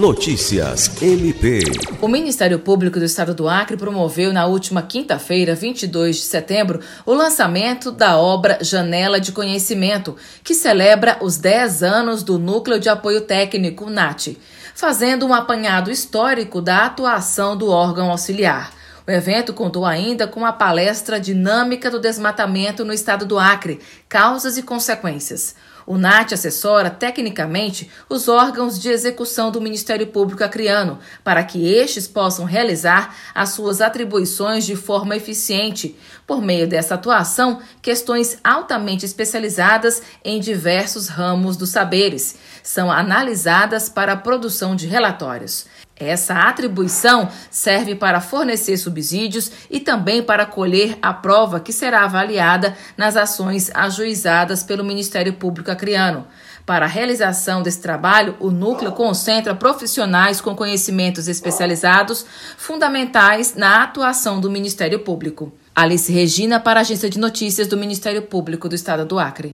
Notícias MP. O Ministério Público do Estado do Acre promoveu na última quinta-feira, 22 de setembro, o lançamento da obra Janela de Conhecimento, que celebra os 10 anos do Núcleo de Apoio Técnico, NAT, fazendo um apanhado histórico da atuação do órgão auxiliar. O evento contou ainda com a palestra Dinâmica do Desmatamento no Estado do Acre, Causas e Consequências. O NAT assessora tecnicamente os órgãos de execução do Ministério Público Acreano, para que estes possam realizar as suas atribuições de forma eficiente. Por meio dessa atuação, questões altamente especializadas em diversos ramos dos saberes são analisadas para a produção de relatórios. Essa atribuição serve para fornecer subsídios e também para colher a prova que será avaliada nas ações ajuizadas pelo Ministério Público Para a realização desse trabalho, o núcleo concentra profissionais com conhecimentos especializados fundamentais na atuação do Ministério Público. Alice Regina, para a Agência de Notícias do Ministério Público do Estado do Acre.